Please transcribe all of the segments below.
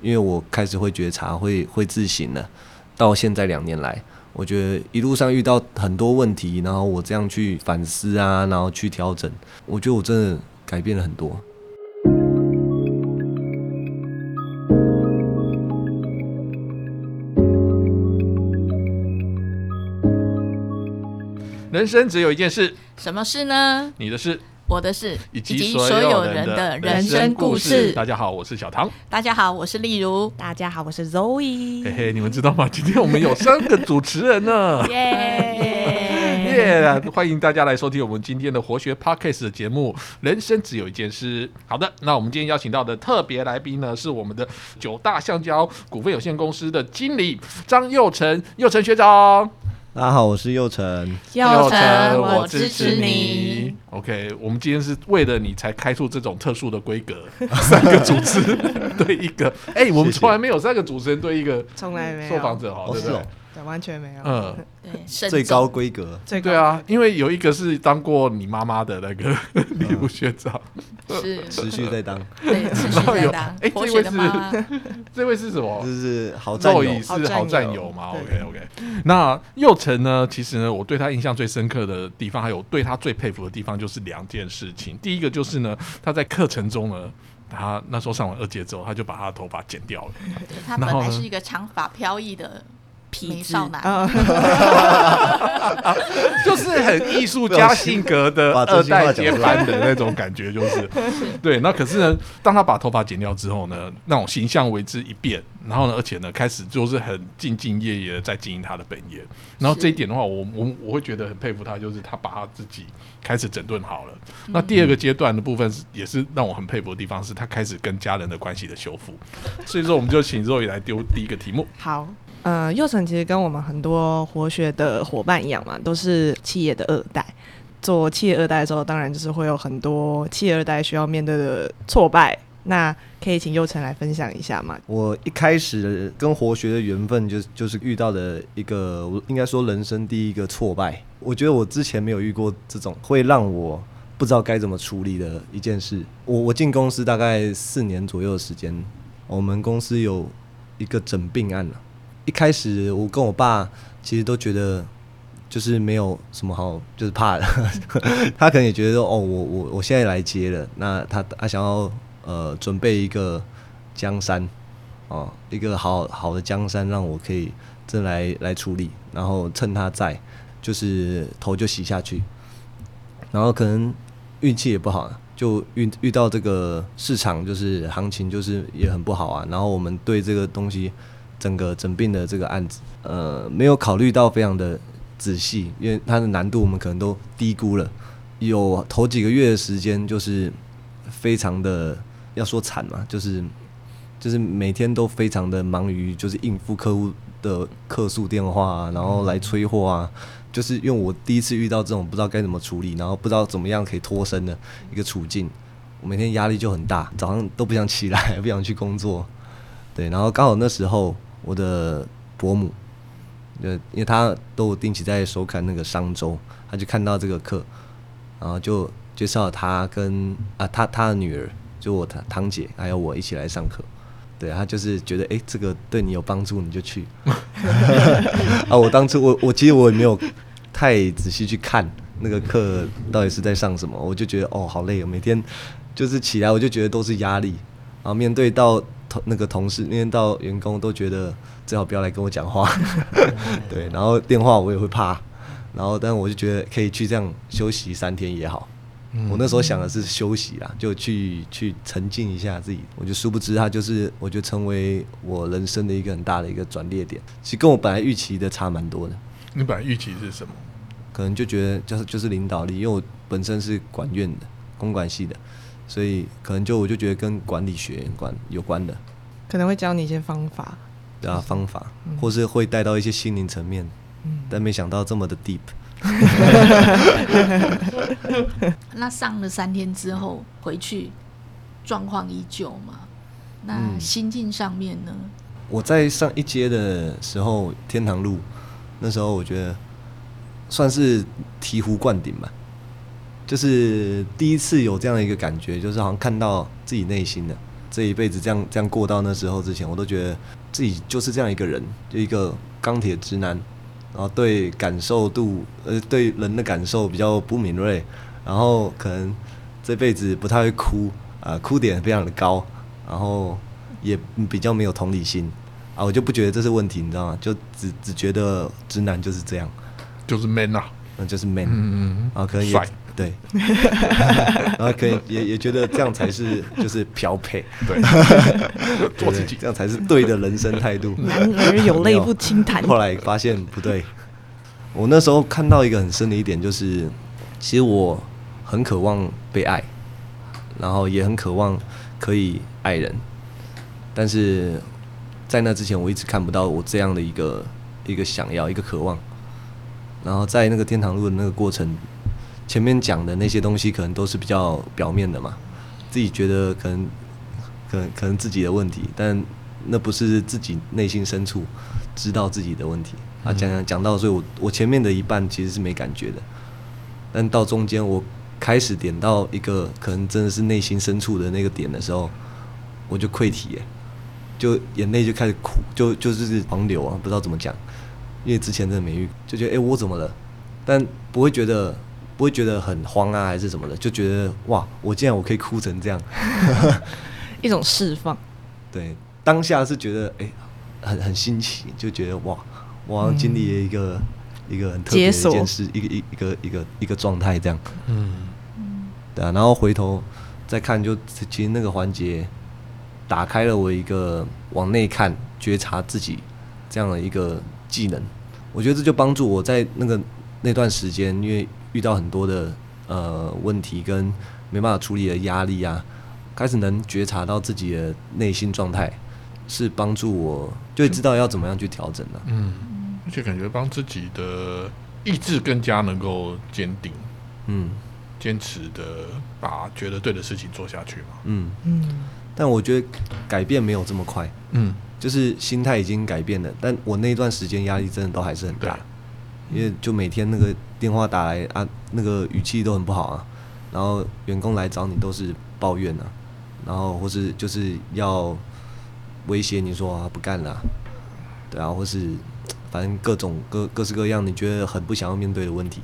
因为我开始会觉察，会会自省了。到现在两年来，我觉得一路上遇到很多问题，然后我这样去反思啊，然后去调整，我觉得我真的改变了很多。人生只有一件事，什么事呢？你的事，我的事，以及所有人的人生故事。大家好，我是小唐。大家好，我是例如。大家好，我是 Zoe。嘿嘿，你们知道吗？今天我们有三个主持人呢。耶耶！欢迎大家来收听我们今天的活学 Podcast 的节目《人生只有一件事》。好的，那我们今天邀请到的特别来宾呢，是我们的九大橡胶股份有限公司的经理张佑成，佑成学长。大家好，我是佑成。佑成，我支持你。OK，我们今天是为了你才开出这种特殊的规格，三个主持人对一个。哎，我们从来没有三个主持人对一个，从来没有受访者哈，对不对？完全没有，嗯，对，最高规格，对啊，因为有一个是当过你妈妈的那个 礼物学长，是持续在当，对，持续在当。哎，这位是这位是什么？就是好战友，是好战友嘛？OK OK。那佑成呢？其实呢，我对他印象最深刻的地方，还有对他最佩服的地方，就是两件事情。第一个就是呢，他在课程中呢，他那时候上完二阶之后，他就把他的头发剪掉了。他本来是一个长发飘逸的。美少男，就是很艺术家性格的 二代接班的那种感觉，就是 对。那可是呢，当他把头发剪掉之后呢，那种形象为之一变，然后呢，而且呢，开始就是很兢兢业业的在经营他的本业。然后这一点的话，我我我会觉得很佩服他，就是他把他自己开始整顿好了。那第二个阶段的部分是，也是让我很佩服的地方，是他开始跟家人的关系的修复。所以说，我们就请肉也来丢第一个题目。好。呃，佑成其实跟我们很多活学的伙伴一样嘛，都是企业的二代。做企业二代的时候，当然就是会有很多企业二代需要面对的挫败。那可以请佑成来分享一下吗？我一开始跟活学的缘分，就就是遇到的一个，应该说人生第一个挫败。我觉得我之前没有遇过这种会让我不知道该怎么处理的一件事。我我进公司大概四年左右的时间，我们公司有一个整病案了。一开始我跟我爸其实都觉得就是没有什么好，就是怕的。他可能也觉得哦，我我我现在来接了，那他他想要呃准备一个江山哦，一个好好的江山让我可以真来来处理，然后趁他在，就是头就洗下去。然后可能运气也不好，就遇遇到这个市场就是行情就是也很不好啊。然后我们对这个东西。整个整病的这个案子，呃，没有考虑到非常的仔细，因为它的难度我们可能都低估了。有头几个月的时间，就是非常的要说惨嘛，就是就是每天都非常的忙于就是应付客户的客诉电话啊，然后来催货啊，就是因为我第一次遇到这种不知道该怎么处理，然后不知道怎么样可以脱身的一个处境，我每天压力就很大，早上都不想起来，不想去工作，对，然后刚好那时候。我的伯母，呃，因为他都定期在收看那个商周，他就看到这个课，然后就介绍他跟啊他他的女儿，就我堂堂姐还有我一起来上课，对他就是觉得哎这个对你有帮助你就去，啊我当初我我其实我也没有太仔细去看那个课到底是在上什么，我就觉得哦好累哦，每天就是起来我就觉得都是压力，然后面对到。同那个同事，面到员工都觉得最好不要来跟我讲话，对，然后电话我也会怕，然后但我就觉得可以去这样休息三天也好。我那时候想的是休息啦，就去去沉浸一下自己。我就殊不知他就是，我就成为我人生的一个很大的一个转捩点。其实跟我本来预期的差蛮多的。你本来预期是什么？可能就觉得就是就是领导力，因为我本身是管院的，公管系的。所以可能就我就觉得跟管理学关有关的，可能会教你一些方法，对啊，方法，或是会带到一些心灵层面，嗯但没想到这么的 deep。那上了三天之后回去，状况依旧吗？那心境上面呢？我在上一阶的时候，天堂路，那时候我觉得算是醍醐灌顶吧。就是第一次有这样的一个感觉，就是好像看到自己内心的，这一辈子这样这样过到那时候之前，我都觉得自己就是这样一个人，就一个钢铁直男，然后对感受度呃对人的感受比较不敏锐，然后可能这辈子不太会哭啊，哭点非常的高，然后也比较没有同理心啊，我就不觉得这是问题，你知道吗？就只只觉得直男就是这样，就是 man 啊，那就是 man，嗯嗯。啊，可能也帅对，然后可以也也觉得这样才是就是漂配，对，做自己。这样才是对的人生态度。男儿有泪不轻弹。后来发现不对，我那时候看到一个很深的一点，就是其实我很渴望被爱，然后也很渴望可以爱人，但是在那之前，我一直看不到我这样的一个一个想要一个渴望，然后在那个天堂路的那个过程，前面讲的那些东西可能都是比较表面的嘛，自己觉得可能可能可能自己的问题，但那不是自己内心深处知道自己的问题啊。讲讲讲到，所以我我前面的一半其实是没感觉的，但到中间我开始点到一个可能真的是内心深处的那个点的时候，我就溃体耶，就眼泪就开始哭，就就是狂流啊，不知道怎么讲，因为之前真的没遇，就觉得哎、诶我怎么了？但不会觉得不会觉得很慌啊，还是什么的，就觉得哇，我竟然我可以哭成这样，一种释放。对，当下是觉得哎、很很新奇，就觉得哇，我好像经历了一个、一个很特别的一件事，一个一一个一个一个状态这样，嗯，对啊，然后回头再看就，其实那个环节打开了我一个往内看、觉察自己这样的一个技能。我觉得这就帮助我在那个那段时间，因为遇到很多的呃问题跟没办法处理的压力啊，开始能觉察到自己的内心状态，是帮助我就会知道要怎么样去调整了、嗯，而且感觉帮自己的意志更加能够坚定，嗯。坚持的把觉得对的事情做下去嘛。嗯，嗯，但我觉得改变没有这么快。嗯，就是心态已经改变了，但我那段时间压力真的都还是很大，因为就每天那个电话打来啊，那个语气都很不好啊，然后员工来找你都是抱怨啊，然后或是就是要威胁你说啊不干了、对啊，或是反正各种各各式各样你觉得很不想要面对的问题，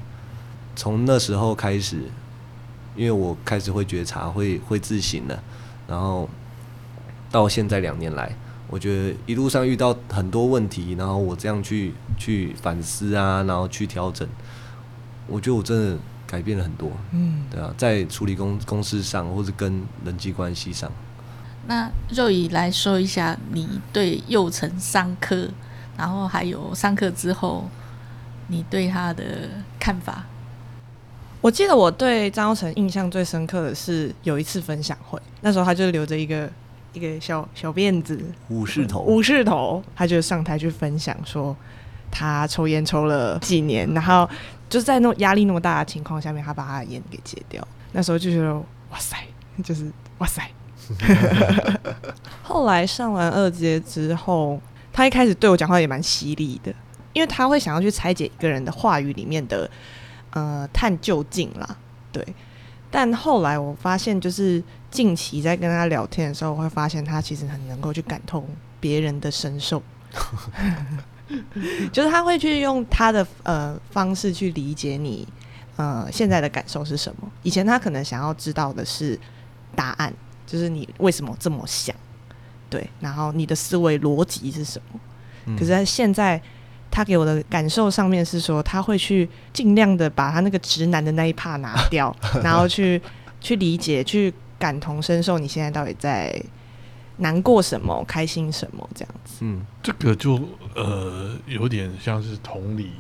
从那时候开始，因为我开始会觉察，会会自省了，然后到现在两年来。我觉得一路上遇到很多问题，然后我这样去去反思啊，然后去调整，我觉得我真的改变了很多。嗯，对啊，在处理公公司上，或是跟人际关系上，那肉姨来说一下你对幼成上课，然后还有上课之后你对他的看法。我记得我对张耀成印象最深刻的是有一次分享会，那时候他就留着一个 一个小小辫子，武士头，武士头，他就上台去分享说他抽烟抽了几年，然后就是在那种压力那么大的情况下面，他把他的烟给戒掉。那时候就觉得哇塞，就是哇塞。后来上完二阶之后，他一开始对我讲话也蛮犀利的，因为他会想要去拆解一个人的话语里面的呃探究竟啦，对。但后来我发现，就是近期在跟他聊天的时候，我会发现他其实很能够去感同别人的身受，就是他会去用他的呃方式去理解你呃现在的感受是什么。以前他可能想要知道的是答案，就是你为什么这么想，对，然后你的思维逻辑是什么。嗯可是他现在他给我的感受上面是说，他会去尽量的把他那个直男的那一帕拿掉，然后去去理解、去感同身受，你现在到底在难过什么、开心什么这样子。嗯这个就呃有点像是同理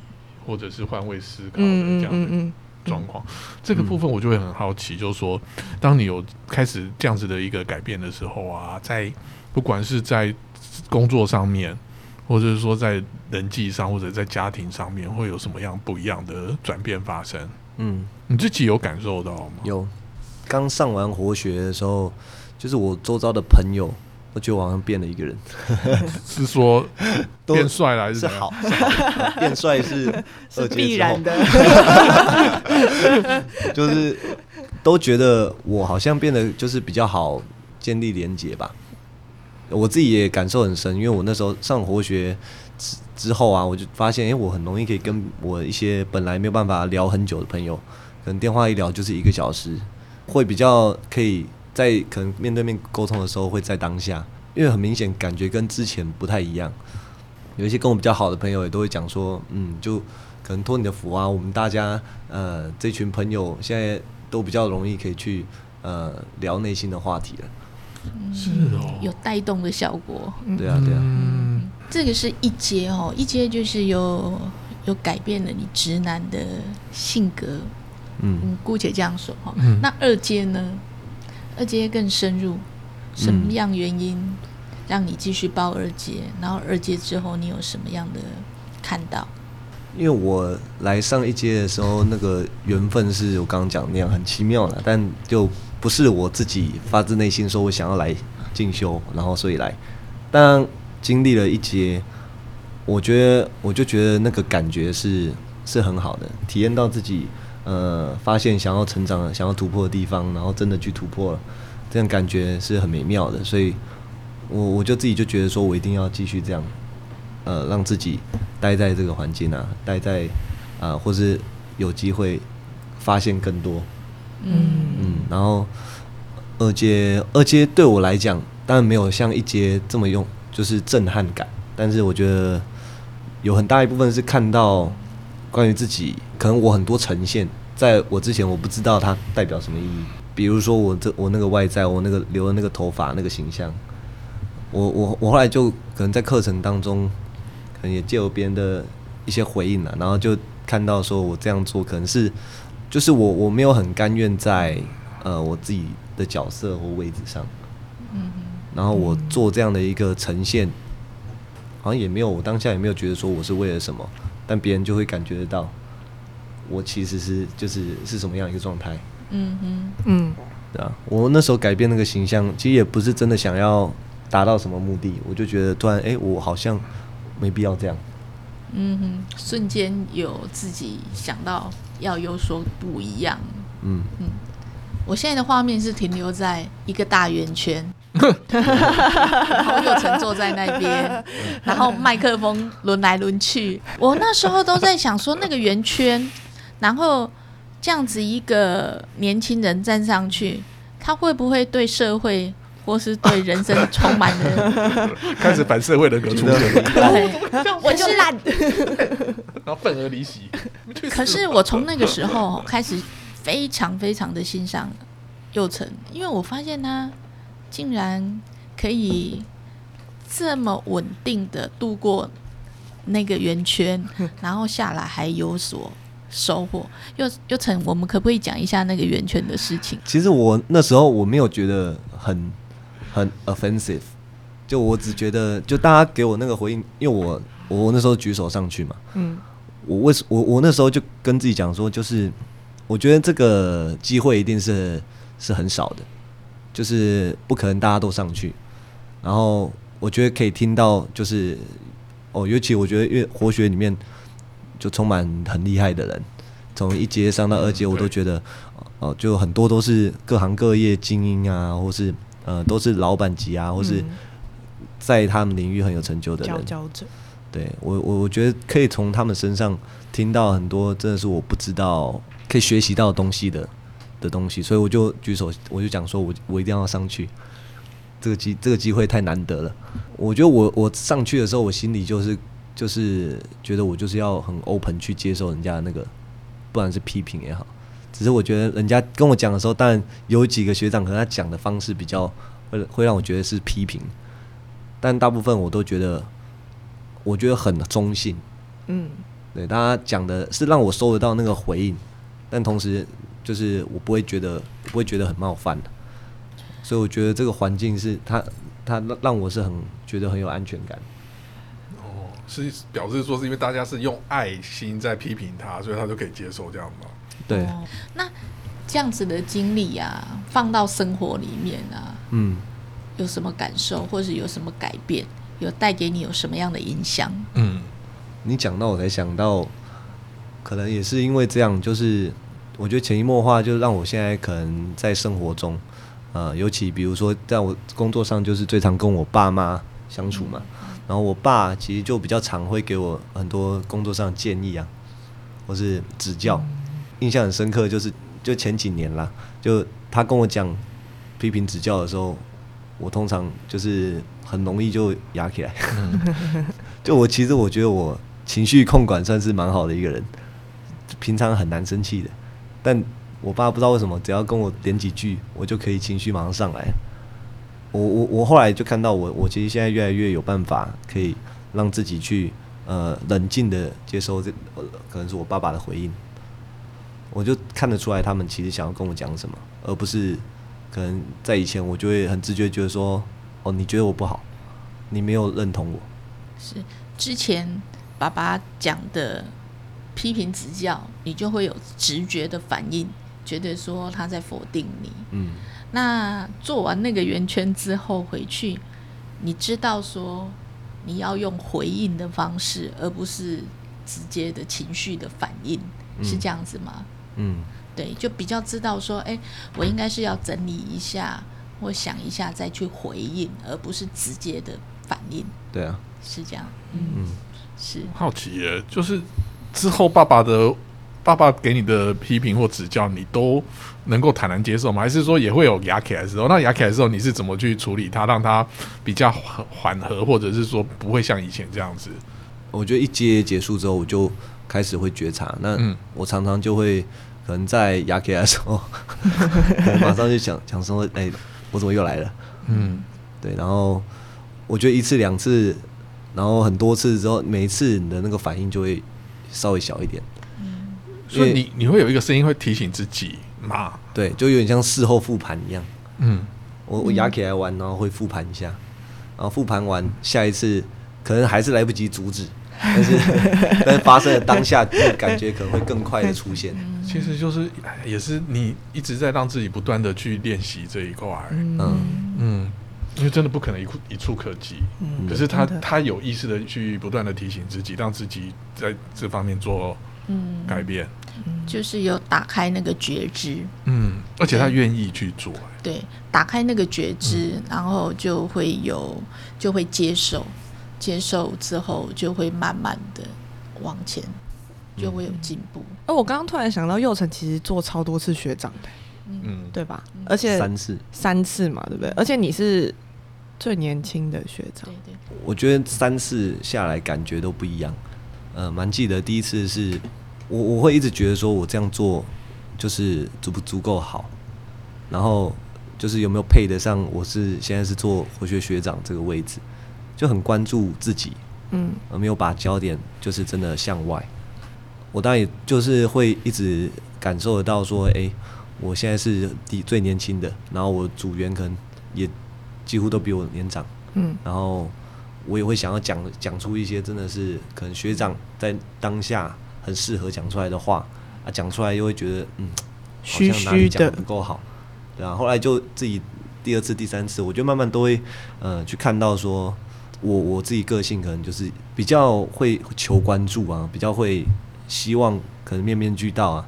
或者是换位思考这样的嗯嗯，状况。这个部分我就会很好奇，就是说，当你有开始这样子的一个改变的时候啊，在不管是在工作上面，或者是说在人际上，或者在家庭上面，会有什么样不一样的转变发生？嗯，你自己有感受到吗？有。刚上完活学的时候，就是我周遭的朋友都觉得我好像变了一个人，是说都变帅了还是是好，是好变帅是 是必然的。就是都觉得我好像变得就是比较好建立连接吧。我自己也感受很深，因为我那时候上活学之之后啊，我就发现，哎，我很容易可以跟我一些本来没有办法聊很久的朋友，可能电话一聊就是一个小时，会比较可以在可能面对面沟通的时候会在当下，因为很明显感觉跟之前不太一样。有一些跟我比较好的朋友也都会讲说，嗯，就可能托你的福啊，我们大家呃这群朋友现在都比较容易可以去呃聊内心的话题了。是哦，有带动的效果。对啊，对啊。嗯，这个是一阶哦，一阶就是有有改变了你直男的性格，嗯，嗯，姑且这样说哈。嗯那二阶呢？二阶更深入，什么样原因让你继续报二阶？然后二阶之后你有什么样的看到？因为我来上一阶的时候，那个缘分是我刚刚讲那样很奇妙的，但就不是我自己发自内心说我想要来进修，然后所以来。但经历了一阶，我觉得我就觉得那个感觉是是很好的，体验到自己呃发现想要成长、想要突破的地方，然后真的去突破了，这样感觉是很美妙的。所以我我就自己就觉得说我一定要继续这样。呃，让自己待在这个环境啊，待在啊、或是有机会发现更多，嗯嗯，然后二阶二阶对我来讲，当然没有像一阶这么用，就是震撼感，但是我觉得有很大一部分是看到关于自己，可能我很多呈现，在我之前我不知道它代表什么意义，比如说我这我那个外在，我那个留的那个头发那个形象，我我我后来就可能在课程当中，可能也借由别人的一些回应啊，然后就看到说我这样做可能是，就是我我没有很甘愿在呃我自己的角色或位置上，嗯然后我做这样的一个呈现，好像也没有我当下也没有觉得说我是为了什么，但别人就会感觉得到，我其实是就是是什么样一个状态。嗯哼，嗯对啊，我那时候改变那个形象，其实也不是真的想要达到什么目的，我就觉得突然，哎、我好像没必要这样。嗯哼，瞬间有自己想到要有所不一样。嗯，我现在的画面是停留在一个大圆圈，然后佑成坐在那边，然后麦克风轮来轮去。我那时候都在想说，那个圆圈，然后这样子一个年轻人站上去，他会不会对社会或是对人生充满了？开始反社会人格出现了，对，我就烂。然后愤而离席。可是我从那个时候开始非常非常的欣赏佑成，因为我发现他竟然可以这么稳定的度过那个圆圈，然后下来还有所收获。又又成，我们可不可以讲一下那个圆圈的事情？其实我那时候我没有觉得很很 offensive，就我只觉得就大家给我那个回应，因为我我那时候举手上去嘛，嗯我为什我我那时候就跟自己讲说，就是我觉得这个机会一定是是很少的，就是不可能大家都上去。然后我觉得可以听到，就是哦，尤其我觉得因为活学里面就充满很厉害的人，从一阶上到二阶，我都觉得哦，就很多都是各行各业精英啊，或是呃都是老板级啊，或是嗯。在他们领域很有成就的人。佼佼者，对我我我觉得可以从他们身上听到很多真的是我不知道可以学习到的东西的的东西，所以我就举手，我就讲说我我一定要上去，这个机这个机会太难得了。我觉得我我上去的时候，我心里就是就是觉得我就是要很 open 去接受人家的那个，不管是批评也好，只是我觉得人家跟我讲的时候，当然有几个学长可能他讲的方式比较会会让我觉得是批评，但大部分我都觉得。我觉得很中性，嗯对，大家讲的是让我收得到那个回应，但同时就是我不会觉得不会觉得很冒犯的，所以我觉得这个环境是他他让让我是很觉得很有安全感。哦，是表示说是因为大家是用爱心在批评他，所以他就可以接受这样吗？对，哦那这样子的经历啊，放到生活里面啊，嗯，有什么感受，或是有什么改变？有带给你有什么样的影响？嗯，你讲到我才想到，可能也是因为这样，就是我觉得潜移默化，就让我现在可能在生活中，呃，尤其比如说在我工作上，就是最常跟我爸妈相处嘛。然后我爸其实就比较常会给我很多工作上的建议啊，或是指教。印象很深刻，就是就前几年啦，就他跟我讲批评指教的时候，我通常就是很容易就压起来。就我其实我觉得我情绪控管算是蛮好的一个人，平常很难生气的，但我爸不知道为什么，只要跟我点几句，我就可以情绪马上上来。我我我后来就看到我我其实现在越来越有办法可以让自己去呃冷静的接收这可能是我爸爸的回应，我就看得出来他们其实想要跟我讲什么，而不是可能在以前我就会很直觉觉得说哦你觉得我不好，你没有认同我，是之前爸爸讲的批评指教，你就会有直觉的反应，觉得说他在否定你，嗯。那做完那个圆圈之后回去，你知道说你要用回应的方式，而不是直接的情绪的反应，是这样子吗？嗯，对，就比较知道说，哎，我应该是要整理一下，或想一下再去回应，而不是直接的反应。对啊，是这样。嗯，是好奇耶，就是之后爸爸的。爸爸给你的批评或指教，你都能够坦然接受吗？还是说也会有牙起来的时候？那牙起来的时候，你是怎么去处理它，让它比较缓和，或者是说不会像以前这样子？我觉得一接结束之后，我就开始会觉察。那我常常就会可能在牙起来的时候，马上就想想说：“哎，我怎么又来了？”嗯，对。然后我觉得一次两次，然后很多次之后，每一次你的那个反应就会稍微小一点。所以你你会有一个声音会提醒自己嘛？对，就有点像事后复盘一样。嗯，我我压起来玩，然后会复盘一下，然后复盘完，下一次可能还是来不及阻止，但是 但是发生的当下感觉可能会更快的出现。其实就是也是你一直在让自己不断的去练习这一块。嗯嗯，因为真的不可能一一触可及。嗯，可是他他有意识的去不断的提醒自己，让自己在这方面做嗯改变。就是有打开那个觉知，嗯，而且他愿意去做，对，打开那个觉知，然后就会有，就会接受，接受之后就会慢慢的往前，就会有进步。哎，我刚刚突然想到，佑成其实做超多次学长的，嗯，对吧？而且三次，三次嘛，对不对？而且你是最年轻的学长，对对。我觉得三次下来感觉都不一样，呃，蛮记得第一次是。我我会一直觉得说，我这样做就是足不足够好，然后就是有没有配得上我是现在是做活学学长这个位置，就很关注自己，嗯，而没有把焦点就是真的向外。我当然也就是会一直感受得到说，哎，我现在是第最年轻的，然后我组员可能也几乎都比我年长，嗯，然后我也会想要讲讲出一些真的是可能学长在当下。很适合讲出来的话啊，讲出来又会觉得嗯，虚虚的不够好，对啊。后来就自己第二次、第三次，我就慢慢都会呃去看到说，我我自己个性可能就是比较会求关注啊，比较会希望可能面面俱到啊。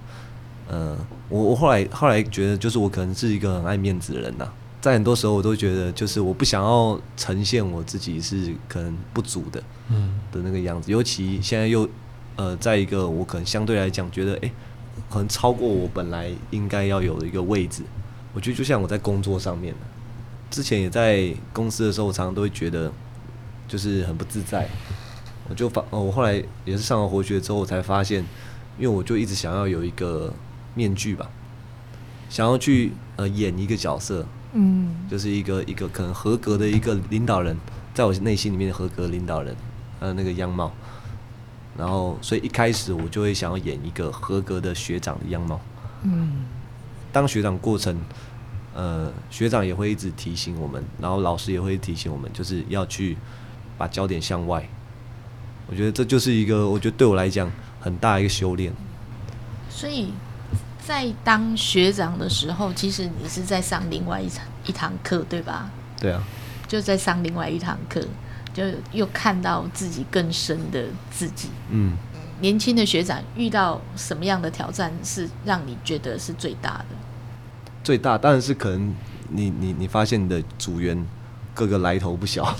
嗯，我我后来后来觉得，就是我可能是一个很爱面子的人呐，在很多时候我都觉得，就是我不想要呈现我自己是可能不足的，嗯的那个样子，尤其现在又。呃，在一个我可能相对来讲觉得，哎，可能超过我本来应该要有的一个位置。我觉得就像我在工作上面之前也在公司的时候，我常常都会觉得就是很不自在。我就发，哦，我后来也是上了活学之后，我才发现，因为我就一直想要有一个面具吧，想要去呃演一个角色，嗯，就是一个一个可能合格的一个领导人，在我内心里面合格领导人，呃，那个样貌。然后，所以一开始我就会想要演一个合格的学长的样貌。嗯，当学长过程，呃，学长也会一直提醒我们，然后老师也会提醒我们，就是要去把焦点向外。我觉得这就是一个，我觉得对我来讲很大一个修炼。所以在当学长的时候，其实你是在上另外一场一堂课，对吧？对啊，就在上另外一堂课。就又看到自己更深的自己。嗯，年轻的学长遇到什么样的挑战是让你觉得是最大的？最大当然是可能你你你发现你的组员各个来头不小，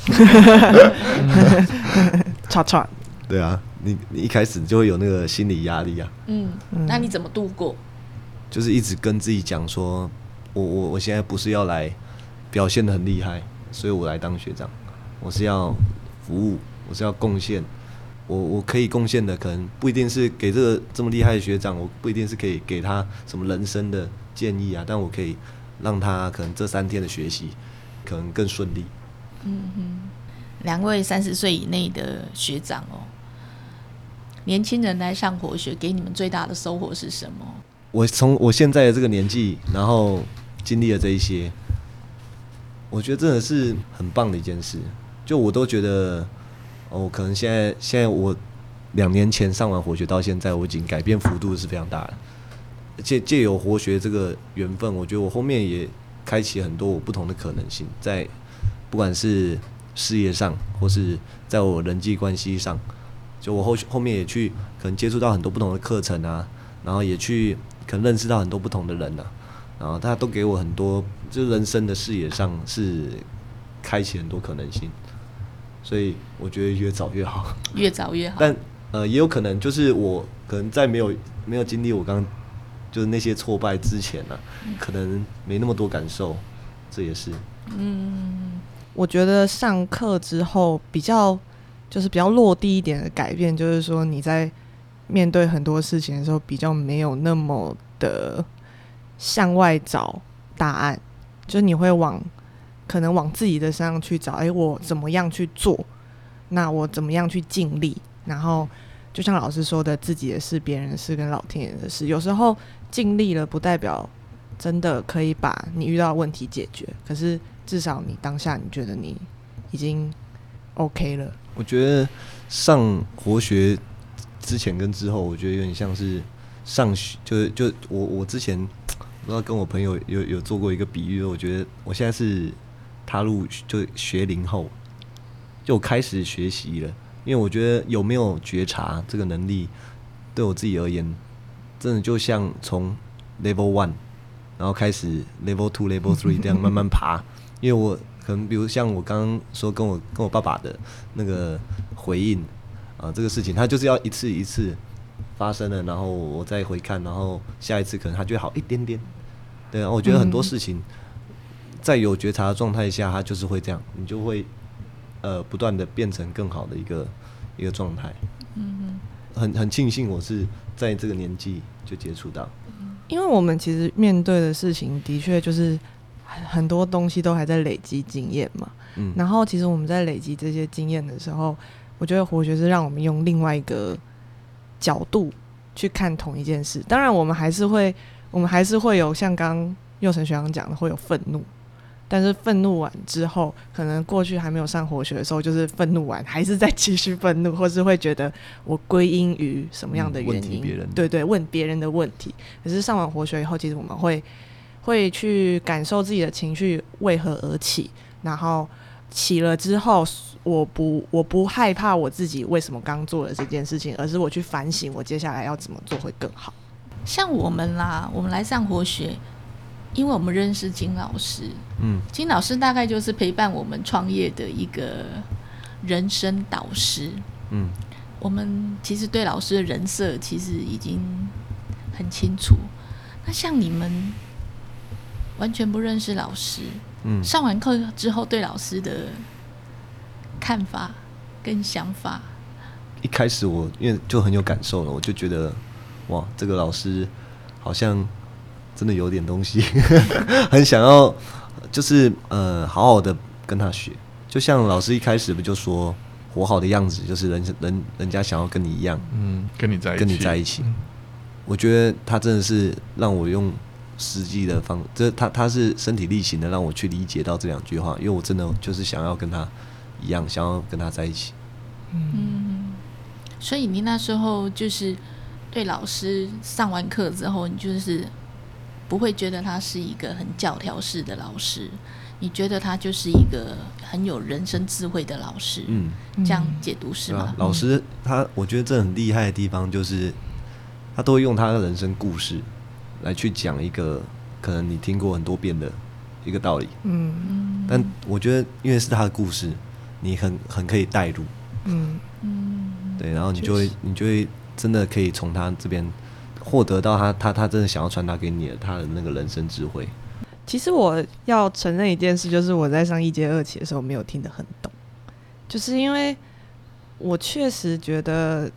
叉叉，对啊，你你一开始就会有那个心理压力啊，嗯，那你怎么度过？就是一直跟自己讲说，我我我现在不是要来表现的很厉害，所以我来当学长，我是要服务，我是要贡献，我我可以贡献的可能不一定是给这个这么厉害的学长，我不一定是可以给他什么人生的建议啊，但我可以让他可能这三天的学习可能更顺利。嗯哼，两位三十岁以内的学长哦，年轻人来上活学，给你们最大的收获是什么？我从我现在的这个年纪，然后经历了这一些，我觉得真的是很棒的一件事。就我都觉得，哦，可能现在现在我两年前上完活学到现在，我已经改变幅度是非常大的。借借由活学这个缘分，我觉得我后面也开启很多我不同的可能性，在不管是事业上，或是在我人际关系上，就我后后面也去可能接触到很多不同的课程啊，然后也去。可能认识到很多不同的人呢，然后他都给我很多，就人生的视野上是开启很多可能性，所以我觉得越早越好，越早越好。但呃，也有可能就是我可能在没有没有经历我刚就是那些挫败之前呢，可能没那么多感受，这也是。嗯，我觉得上课之后比较就是比较落地一点的改变，就是说你在。面对很多事情的时候，比较没有那么的向外找答案，就是你会往可能往自己的身上去找。哎，我怎么样去做？那我怎么样去尽力？然后就像老师说的，自己的事、别人的事跟老天爷的事，有时候尽力了，不代表真的可以把你遇到的问题解决。可是至少你当下你觉得你已经 OK 了。我觉得上国学。之前跟之后，我觉得有点像是上学，就是就我我之前不知道跟我朋友有有做过一个比喻，我觉得我现在是踏入就学龄后，就开始学习了，因为我觉得有没有觉察这个能力，对我自己而言，真的就像从 level one，然后开始 level two、level three 这样慢慢爬，因为我可能比如像我刚刚说跟我跟我爸爸的那个回应。啊，这个事情他就是要一次一次发生了，然后我再回看，然后下一次可能他就好一点点。对啊，我觉得很多事情在有觉察的状态下，它就是会这样，你就会呃不断的变成更好的一个一个状态。嗯嗯，很很庆幸我是在这个年纪就接触到，因为我们其实面对的事情的确就是很多东西都还在累积经验嘛。嗯，然后其实我们在累积这些经验的时候。我觉得活学是让我们用另外一个角度去看同一件事。当然，我们还是会，我们还是会有像刚佑成学长讲的，会有愤怒。但是愤怒完之后，可能过去还没有上活学的时候，就是愤怒完还是在继续愤怒，或是会觉得我归因于什么样的原因？对对，问别人的问题。可是上完活学以后，其实我们会会去感受自己的情绪为何而起，然后起了之后。我不，我不害怕我自己为什么刚做了这件事情，而是我去反省我接下来要怎么做会更好。像我们啦，我们来上活学，因为我们认识金老师，嗯，金老师大概就是陪伴我们创业的一个人生导师，嗯，我们其实对老师的人设其实已经很清楚。那像你们完全不认识老师，嗯，上完课之后对老师的。看法跟想法，一开始我因为就很有感受了，我就觉得哇，这个老师好像真的有点东西，很想要就是呃好好的跟他学。就像老师一开始不就说活好的样子就是人人人家想要跟你一样，嗯，跟你在一起，跟你在一起。我觉得他真的是让我用实际的方，这他他是身体力行的让我去理解到这两句话，因为我真的就是想要跟他。一样想要跟他在一起，嗯，所以你那时候就是对老师上完课之后，你就是不会觉得他是一个很教条式的老师，你觉得他就是一个很有人生智慧的老师，嗯，这样解读是吗？老师他，我觉得这很厉害的地方就是他都会用他的人生故事来去讲一个可能你听过很多遍的一个道理。嗯。嗯但我觉得，因为是他的故事，你很很可以带入，嗯。嗯。对，然后你就会你就会真的可以从他这边获得到他他他真的想要传达给你的他的那个人生智慧。其实我要承认一件事，就是我在上一阶二期的时候没有听得很懂，就是因为我确实觉得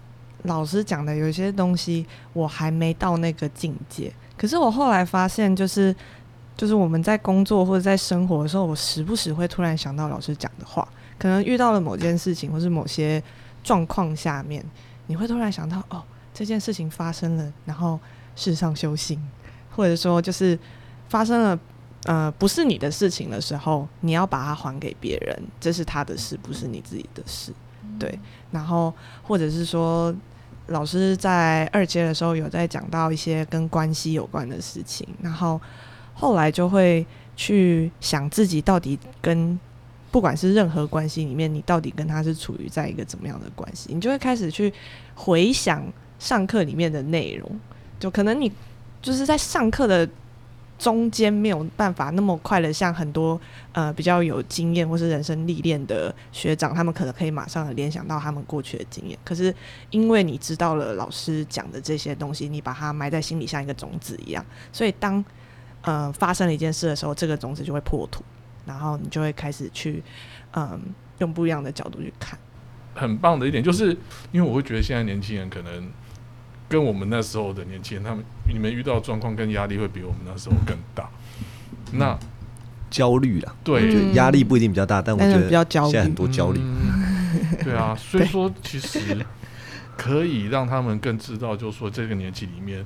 老师讲的有些东西我还没到那个境界。可是我后来发现，就是就是我们在工作或者在生活的时候，我时不时会突然想到老师讲的话，可能遇到了某件事情或是某些状况下面，你会突然想到哦，这件事情发生了，然后世上修行，或者说就是发生了。呃，不是你的事情的时候，你要把它还给别人，这是他的事，不是你自己的事。对，然后或者是说，老师在二阶的时候有在讲到一些跟关系有关的事情，然后后来就会去想自己到底跟不管是任何关系里面，你到底跟他是处于在一个怎么样的关系，你就会开始去回想上课里面的内容，就可能你就是在上课的。中间没有办法那么快的，像很多呃比较有经验或是人生历练的学长，他们可能可以马上联想到他们过去的经验。可是因为你知道了老师讲的这些东西，你把它埋在心里，像一个种子一样，所以当呃发生了一件事的时候，这个种子就会破土，然后你就会开始去嗯用不一样的角度去看。很棒的一点就是，因为我会觉得现在年轻人可能跟我们那时候的年轻人，他们你们遇到的状况跟压力会比我们那时候更大。那焦虑啦，对，嗯压力不一定比较大，但我觉得比较焦虑。现在很多焦虑。嗯。对啊，所以说其实可以让他们更知道，就是说这个年纪里面，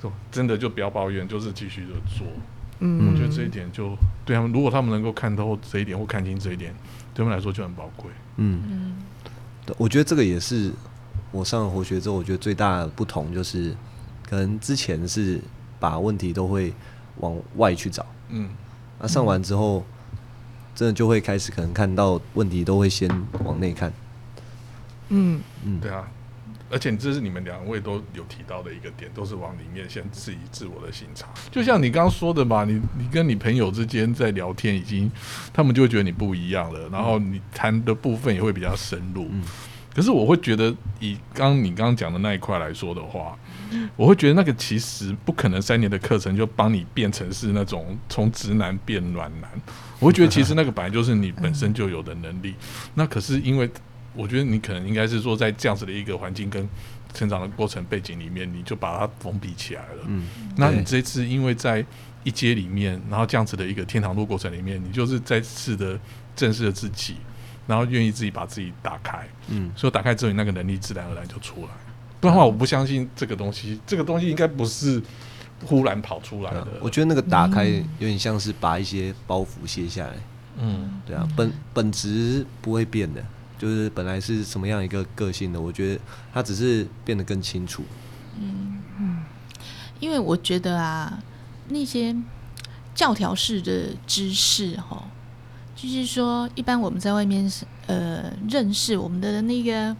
就真的就不要抱怨，就是继续的做。嗯，我觉得这一点就对他们，如果他们能够看透这一点或看清这一点，对他们来说就很宝贵。嗯，嗯。我觉得这个也是我上了活学之后，我觉得最大的不同就是，可能之前是把问题都会往外去找，嗯，那上完之后，真的就会开始可能看到问题都会先往内看。嗯嗯，对啊。而且这是你们两位都有提到的一个点，都是往里面先自己自我的心察。就像你刚刚说的嘛，你你跟你朋友之间在聊天，已经他们就会觉得你不一样了，然后你谈的部分也会比较深入。嗯可是我会觉得，以刚你刚刚讲的那一块来说的话，我会觉得那个其实不可能三年的课程就帮你变成是那种从直男变暖男。我会觉得其实那个本来就是你本身就有的能力。那可是因为我觉得你可能应该是说，在这样子的一个环境跟成长的过程背景里面，你就把它封闭起来了。嗯，那你这次因为在一阶里面，然后这样子的一个天堂路过程里面，你就是再次的正视了自己，然后愿意自己把自己打开。嗯，所以打开之后，你那个能力自然而然就出来。不然的话，我不相信这个东西，这个东西应该不是忽然跑出来的。我觉得那个打开有点像是把一些包袱卸下来。嗯，对啊，本本质不会变的，就是本来是什么样一个个性的，我觉得它只是变得更清楚。嗯因为我觉得啊，那些教条式的知识哈，就是说，一般我们在外面是呃认识我们的那个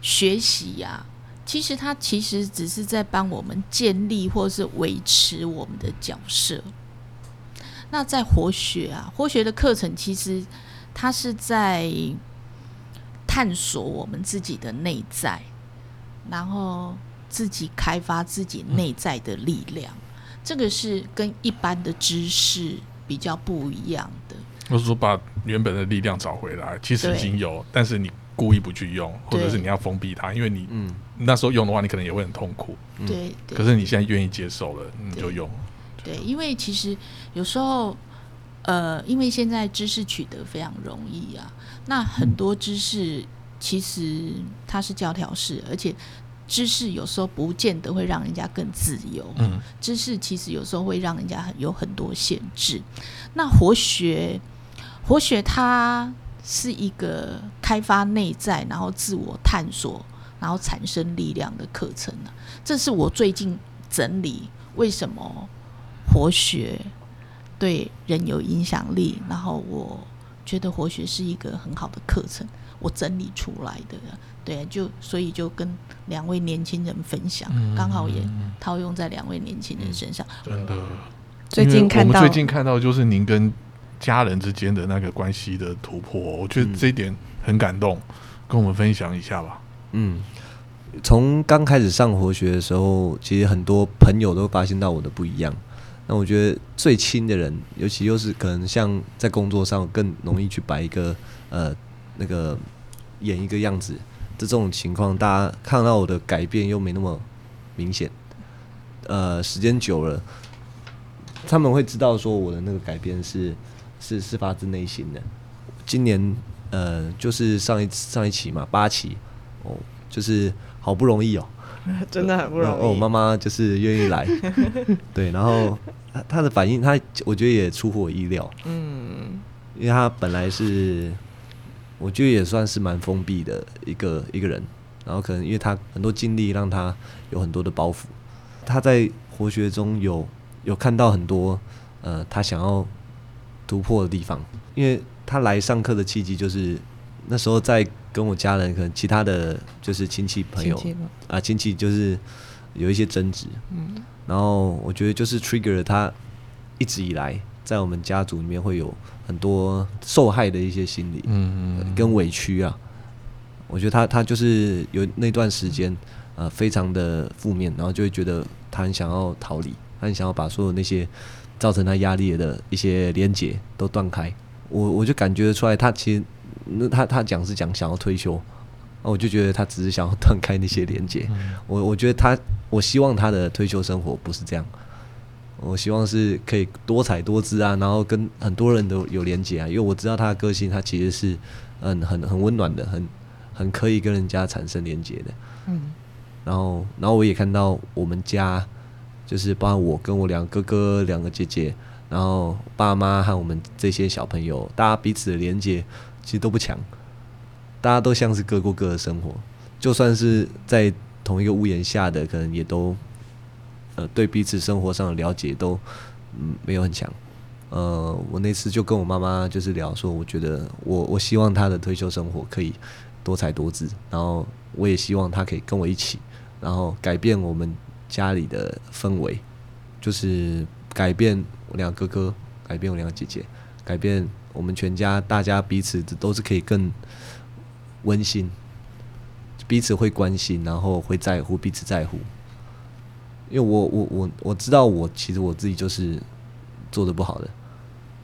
学习呀、其实它其实只是在帮我们建立或是维持我们的角色。那在活学啊，活学的课程其实它是在探索我们自己的内在，然后自己开发自己内在的力量，这个是跟一般的知识比较不一样的。或是说把原本的力量找回来，其实已经有，但是你故意不去用，或者是你要封闭它，因为你嗯，那时候用的话，你可能也会很痛苦。对可是你现在愿意接受了，你就用。对，因为其实有时候，呃，因为现在知识取得非常容易啊，那很多知识其实它是教条式，而且知识有时候不见得会让人家更自由。嗯，知识其实有时候会让人家很有很多限制。那活学，活血它是一个开发内在，然后自我探索，然后产生力量的课程啊。这是我最近整理为什么活血对人有影响力，然后我觉得活血是一个很好的课程，我整理出来的。对，就所以就跟两位年轻人分享，刚好也套用在两位年轻人身上。真的，最近看到，最近看到就是您跟家人之间的那个关系的突破，我觉得这一点很感动，跟我们分享一下吧。嗯，从刚开始上活学的时候，其实很多朋友都发现到我的不一样。那我觉得最亲的人，尤其又是可能像在工作上更容易去摆一个呃那个演一个样子的这种情况，大家看到我的改变又没那么明显。呃，时间久了，他们会知道说我的那个改变是是是发自内心的。今年呃，就是上一上一期嘛，八期哦，就是好不容易哦。真的很不容易。哦，妈妈就是愿意来，对，然后她的反应，她我觉得也出乎我意料。嗯，因为她本来是，我觉得也算是蛮封闭的一个一个人，然后可能因为她很多经历，让她有很多的包袱。她在活学中有有看到很多呃，她想要突破的地方，因为他来上课的契机就是那时候在。跟我家人可能其他的就是亲戚朋友啊，亲戚就是有一些争执，嗯，然后我觉得就是 trigger 他一直以来在我们家族里面会有很多受害的一些心理，嗯嗯，跟委屈啊，我觉得他他就是有那段时间呃非常的负面，然后就会觉得他很想要逃离，他很想要把所有那些造成他压力的一些连接都断开，我我就感觉得出来他其实。那他他讲是讲想要退休，我就觉得他只是想要断开那些连接。我我觉得他，我希望他的退休生活不是这样。我希望是可以多彩多姿啊，然后跟很多人都有连接啊。因为我知道他的个性，他其实是嗯很很温暖的，很很可以跟人家产生连接的。嗯。然后然后我也看到我们家，就是包括我跟我两个哥哥、两个姐姐，然后爸妈和我们这些小朋友，大家彼此的连接。其实都不强，大家都像是各过各的生活，就算是在同一个屋檐下的，可能也都呃对彼此生活上的了解都嗯没有很强。呃，我那次就跟我妈妈就是聊说，我觉得我我希望她的退休生活可以多才多姿，然后我也希望她可以跟我一起，然后改变我们家里的氛围，就是改变我两个哥哥，改变我两个姐姐，改变。我们全家大家彼此都是可以更温馨，彼此会关心，然后会在乎彼此在乎。因为我我我我知道我其实我自己就是做的不好的，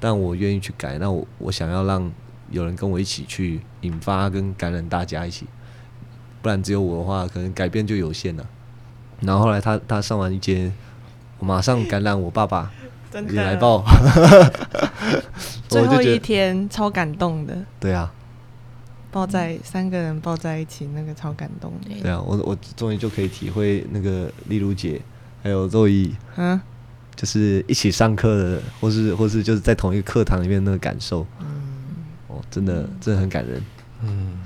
但我愿意去改。那我我想要让有人跟我一起去引发跟感染大家一起，不然只有我的话，可能改变就有限了。然后后来他他上完一节，我马上感染我爸爸。你来报，最后一天超感动的。对啊，抱在三个人抱在一起，那个超感动的。对啊，我我终于就可以体会那个丽如姐还有周怡，嗯，就是一起上课的，或是或是就是在同一个课堂里面那个感受。嗯，哦，真的真的很感人。嗯，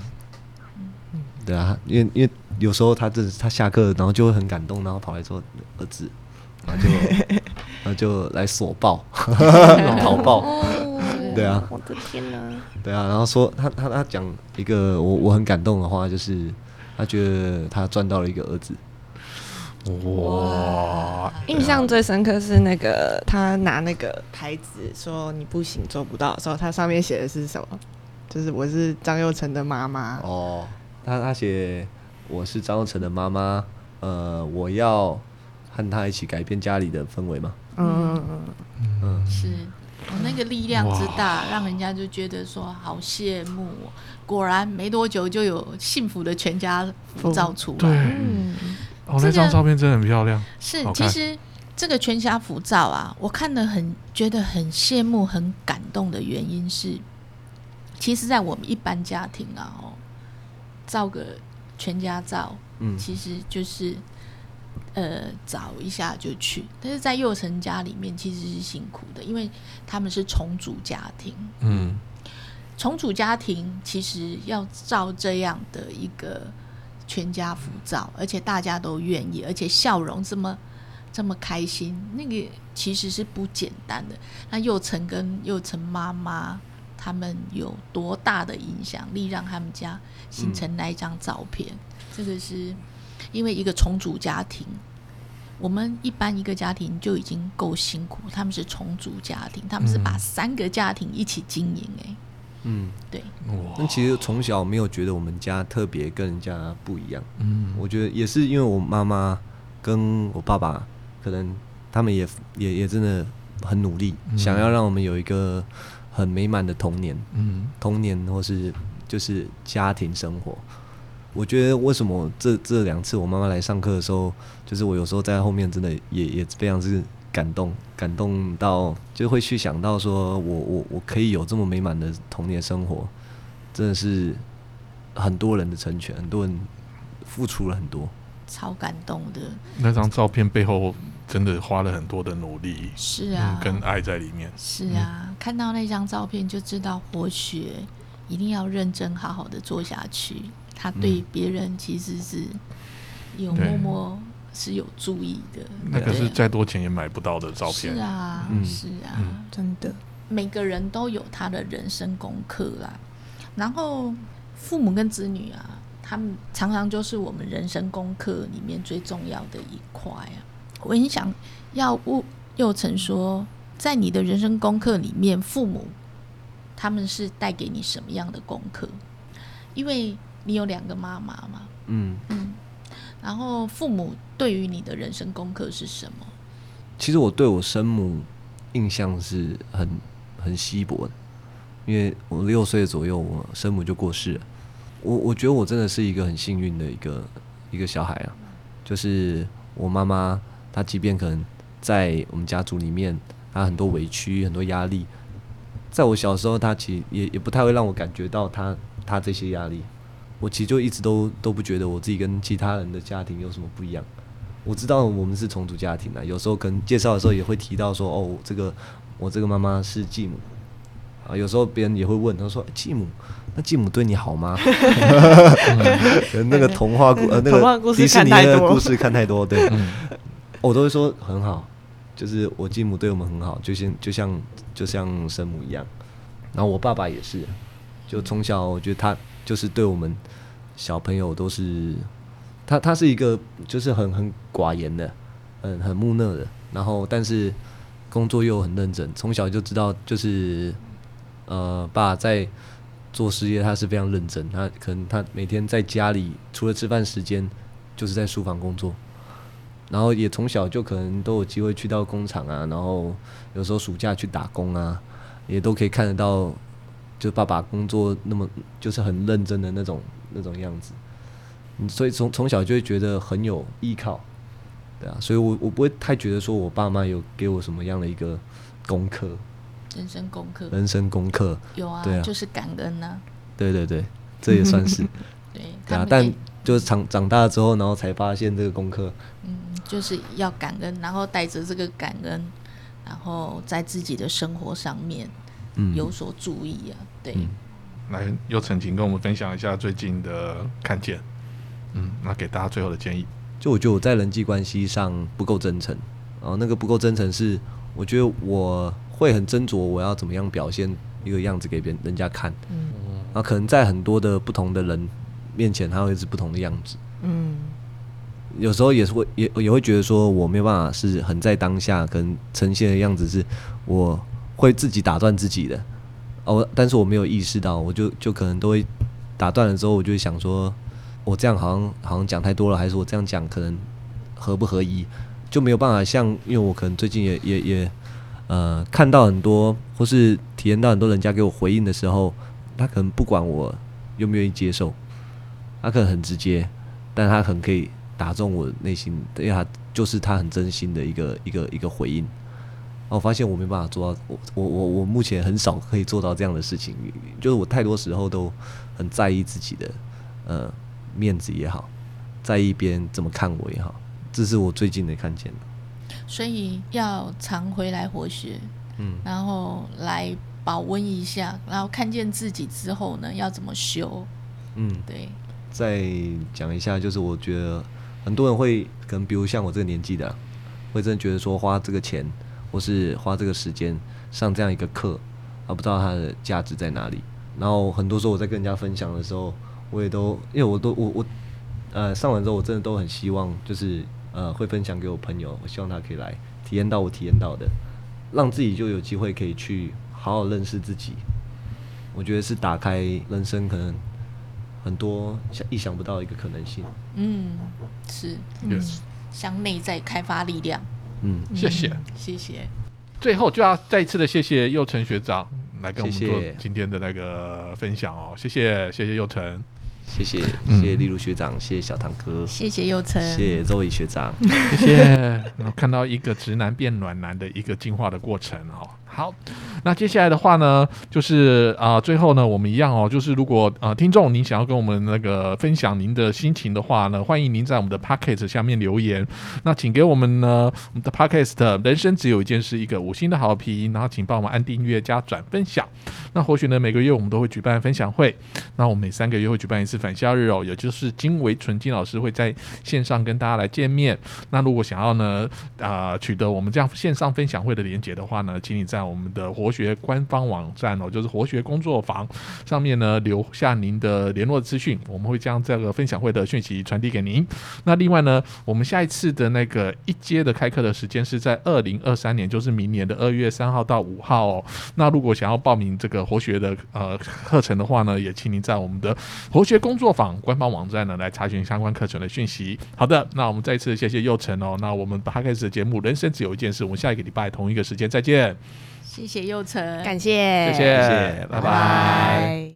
对啊，因为因为有时候他这他下课，然后就会很感动，然后跑来说儿子。然后就，然后就来索报，讨抱，对啊，我的天哪，对啊，然后说他他他讲一个我我很感动的话，就是他觉得他赚到了一个儿子，哇，印象最深刻是那个他拿那个牌子说你不行做不到的时候，他上面写的是什么？就是我是张佑成的妈妈。哦，他他写我是张若成的妈妈，呃，我要。和他一起改变家里的氛围嘛？嗯嗯嗯嗯是，我那个力量之大，让人家就觉得说好羡慕。果然没多久就有幸福的全家福照出来。嗯，哦，那张照片真的很漂亮。是，其实这个全家福照啊，我看的很觉得很羡慕、很感动的原因是，其实，在我们一般家庭啊，哦，照个全家照，嗯，其实就是。呃，找一下就去，但是在幼成家里面其实是辛苦的，因为他们是重组家庭。嗯，重组家庭其实要照这样的一个全家福照，而且大家都愿意，而且笑容这么这么开心，那个其实是不简单的。那幼成跟幼成妈妈他们有多大的影响力，让他们家形成那一张照片？这个是。因为一个重组家庭，我们一般一个家庭就已经够辛苦，他们是重组家庭，他们是把三个家庭一起经营，哎，嗯，对。那其实从小没有觉得我们家特别跟人家不一样，嗯，我觉得也是因为我妈妈跟我爸爸，可能他们也也也真的很努力，想要让我们有一个很美满的童年，嗯，童年或是就是家庭生活。我觉得为什么这这两次我妈妈来上课的时候，就是我有时候在后面真的也也非常是感动，感动到就会去想到说我我我可以有这么美满的童年生活，真的是很多人的成全，很多人付出了很多，超感动的。那张照片背后真的花了很多的努力，是啊，跟爱在里面。是啊，看到那张照片就知道活学一定要认真好好的做下去。他对别人其实是有默默是有注意的，那个是再多钱也买不到的照片。是啊，是啊，真的。每个人都有他的人生功课啦。然后父母跟子女啊，他们常常就是我们人生功课里面最重要的一块啊。我很想要问佑成说，在你的人生功课里面，父母他们是带给你什么样的功课？因为你有两个妈妈嘛？嗯嗯，然后父母对于你的人生功课是什么？其实我对我生母印象是很很稀薄的，因为我六岁左右，我生母就过世了。我我觉得我真的是一个很幸运的一个一个小孩啊，就是我妈妈，她即便可能在我们家族里面，他很多委屈、很多压力，在我小时候，他其实也也不太会让我感觉到他他这些压力。我其实就一直都都不觉得我自己跟其他人的家庭有什么不一样。我知道我们是重组家庭的，有时候跟介绍的时候也会提到说，哦，这个我这个妈妈是继母啊。有时候别人也会问，他说继母，那继母对你好吗？那个童话故呃那个迪士尼的故事看太多，对，我都会说很好，就是我继母对我们很好，就像就像就像生母一样。然后我爸爸也是，就从小我觉得他。就是对我们小朋友都是，他他是一个就是很很寡言的，嗯，很木讷的，然后但是工作又很认真，从小就知道就是呃，爸在做事业，他是非常认真，他可能他每天在家里除了吃饭时间，就是在书房工作，然后也从小就可能都有机会去到工厂啊，然后有时候暑假去打工啊，也都可以看得到。就爸爸工作那么就是很认真的那种那种样子，所以从从小就会觉得很有依靠，对啊，所以我我不会太觉得说我爸妈有给我什么样的一个功课，人生功课，人生功课有啊，对啊，就是感恩呐，对对对，这也算是，对，对啊，但就是长长大之后，然后才发现这个功课，嗯，就是要感恩，然后带着这个感恩，然后在自己的生活上面。有所注意啊，对。来，又曾经跟我们分享一下最近的看见。嗯，那给大家最后的建议，就我觉得我在人际关系上不够真诚，然后那个不够真诚是，我觉得我会很斟酌我要怎么样表现一个样子给别人人家看。嗯，然后可能在很多的不同的人面前，他会是不同的样子。嗯，有时候也是会也也会觉得说我没有办法是很在当下跟呈现的样子是我。会自己打断自己的哦，但是我没有意识到，我就就可能都会打断了之后，我就会想说，我这样好像好像讲太多了，还是我这样讲可能合不合一，就没有办法像，因为我可能最近也也也呃看到很多，或是体验到很多人家给我回应的时候，他可能不管我愿不愿意接受，他可能很直接，但他很可以打中我内心，因为他就是他很真心的一个一个一个回应。我发现我没办法做到，我我我我目前很少可以做到这样的事情，就是我太多时候都很在意自己的呃面子也好，在意别人怎么看我也好，这是我最近的看见的所以要常回来活学，嗯，然后来保温一下，然后看见自己之后呢，要怎么修？嗯，对。再讲一下，就是我觉得很多人会可能，比如像我这个年纪的，会真的觉得说花这个钱。或是花这个时间上这样一个课，而不知道它的价值在哪里。然后很多时候我在跟人家分享的时候，我也都因为我都我我呃上完之后，我真的都很希望就是呃会分享给我朋友，我希望他可以来体验到我体验到的，让自己就有机会可以去好好认识自己。我觉得是打开人生可能很多想意想不到的一个可能性。嗯，是 Yes 向内在开发力量。嗯，谢谢。谢谢。最后就要再一次的谢谢佑成学长来跟我们做今天的那个分享哦，谢谢谢谢佑成。谢谢嗯谢谢丽如学长，谢谢小唐哥，谢谢佑成。谢谢周伟学长。谢谢，然后看到一个直男变暖男的一个进化的过程哦。好，那接下来的话呢，就是啊、最后呢，我们一样哦，就是如果呃听众您想要跟我们那个分享您的心情的话呢，欢迎您在我们的 p o c k e t 下面留言。那请给我们呢我们的 p o c k e t 人生只有一件事一个五星的好评，然后请帮我们按订阅加转分享。那或许呢，每个月我们都会举办分享会，那我们每三个月会举办一次返校日哦，也就是金维纯金老师会在线上跟大家来见面。那如果想要呢，啊、取得我们这样线上分享会的连接的话呢，请你在我们的活学官方网站哦，就是活学工作坊上面呢留下您的联络资讯，我们会将这个分享会的讯息传递给您。那另外呢，我们下一次的那个一阶的开课的时间是在二零二三年，就是明年的二月三号到五号哦。那如果想要报名这个活学的呃课程的话呢，也请您在我们的活学工作坊官方网站呢来查询相关课程的讯息。好的，那我们再次谢谢佑成哦。那我们 p 开始的节目《人生只有一件事》，我们下一个礼拜同一个时间再见，谢谢佑成。感谢，谢谢，拜拜。